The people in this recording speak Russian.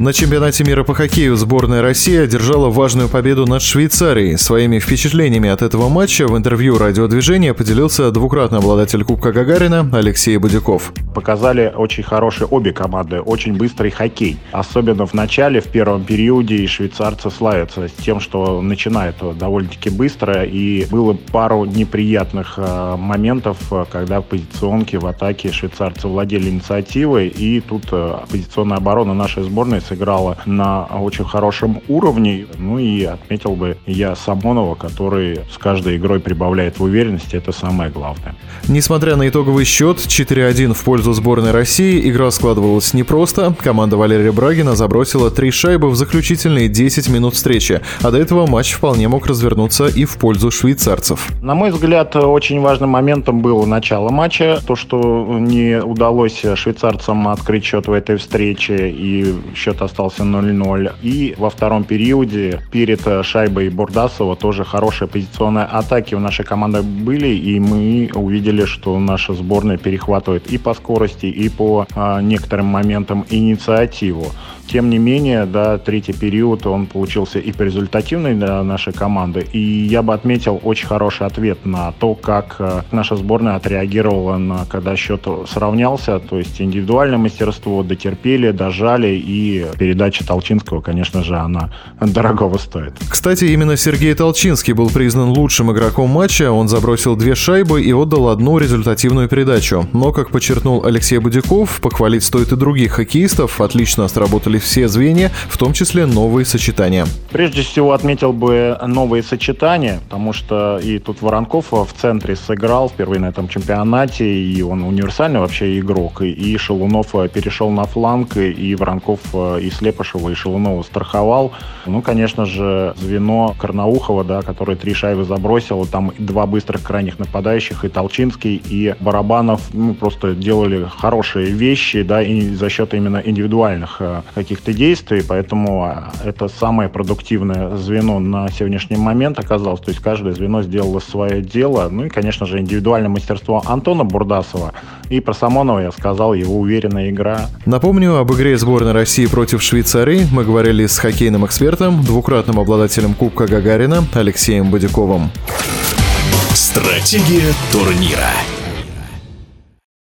На чемпионате мира по хоккею сборная России одержала важную победу над Швейцарией. Своими впечатлениями от этого матча в интервью радиодвижения поделился двукратный обладатель Кубка Гагарина Алексей Будяков. Показали очень хорошие обе команды, очень быстрый хоккей. Особенно в начале, в первом периоде, и швейцарцы славятся тем, что начинают довольно-таки быстро. И было пару неприятных э, моментов, э, когда в позиционке в атаке швейцарцы владели инициативой. И тут э, позиционная оборона нашей сборной сыграла на очень хорошем уровне. Ну и отметил бы я Самонова, который с каждой игрой прибавляет в уверенности. Это самое главное. Несмотря на итоговый счет 4-1 в пользу сборной России, игра складывалась непросто. Команда Валерия Брагина забросила три шайбы в заключительные 10 минут встречи, а до этого матч вполне мог развернуться и в пользу швейцарцев. На мой взгляд, очень важным моментом было начало матча. То, что не удалось швейцарцам открыть счет в этой встрече, и счет остался 0-0. И во втором периоде перед шайбой Бурдасова тоже хорошие позиционные атаки у нашей команды были, и мы увидели, что наша сборная перехватывает и по скорости, и по а, некоторым моментам инициативу. Тем не менее, да, третий период, он получился и результативный для нашей команды. И я бы отметил очень хороший ответ на то, как э, наша сборная отреагировала, на, когда счет сравнялся. То есть индивидуальное мастерство, дотерпели, дожали. И передача Толчинского, конечно же, она дорогого стоит. Кстати, именно Сергей Толчинский был признан лучшим игроком матча. Он забросил две шайбы и отдал одну результативную передачу. Но, как подчеркнул Алексей Будяков, похвалить стоит и других хоккеистов. Отлично сработали все звенья, в том числе новые сочетания. Прежде всего отметил бы новые сочетания, потому что и тут Воронков в центре сыграл впервые на этом чемпионате, и он универсальный вообще игрок, и Шелунов перешел на фланг, и Воронков и Слепышева, и Шелунова страховал. Ну, конечно же, звено Карнаухова, да, который три шайбы забросил, там два быстрых крайних нападающих, и Толчинский, и Барабанов, ну, просто делали хорошие вещи, да, и за счет именно индивидуальных э, каких-то действий, поэтому а, это самое продуктивное звено на сегодняшний момент оказалось. То есть каждое звено сделало свое дело. Ну и, конечно же, индивидуальное мастерство Антона Бурдасова. И про Самонова я сказал, его уверенная игра. Напомню, об игре сборной России против Швейцарии мы говорили с хоккейным экспертом, двукратным обладателем Кубка Гагарина Алексеем Бодяковым. Стратегия турнира.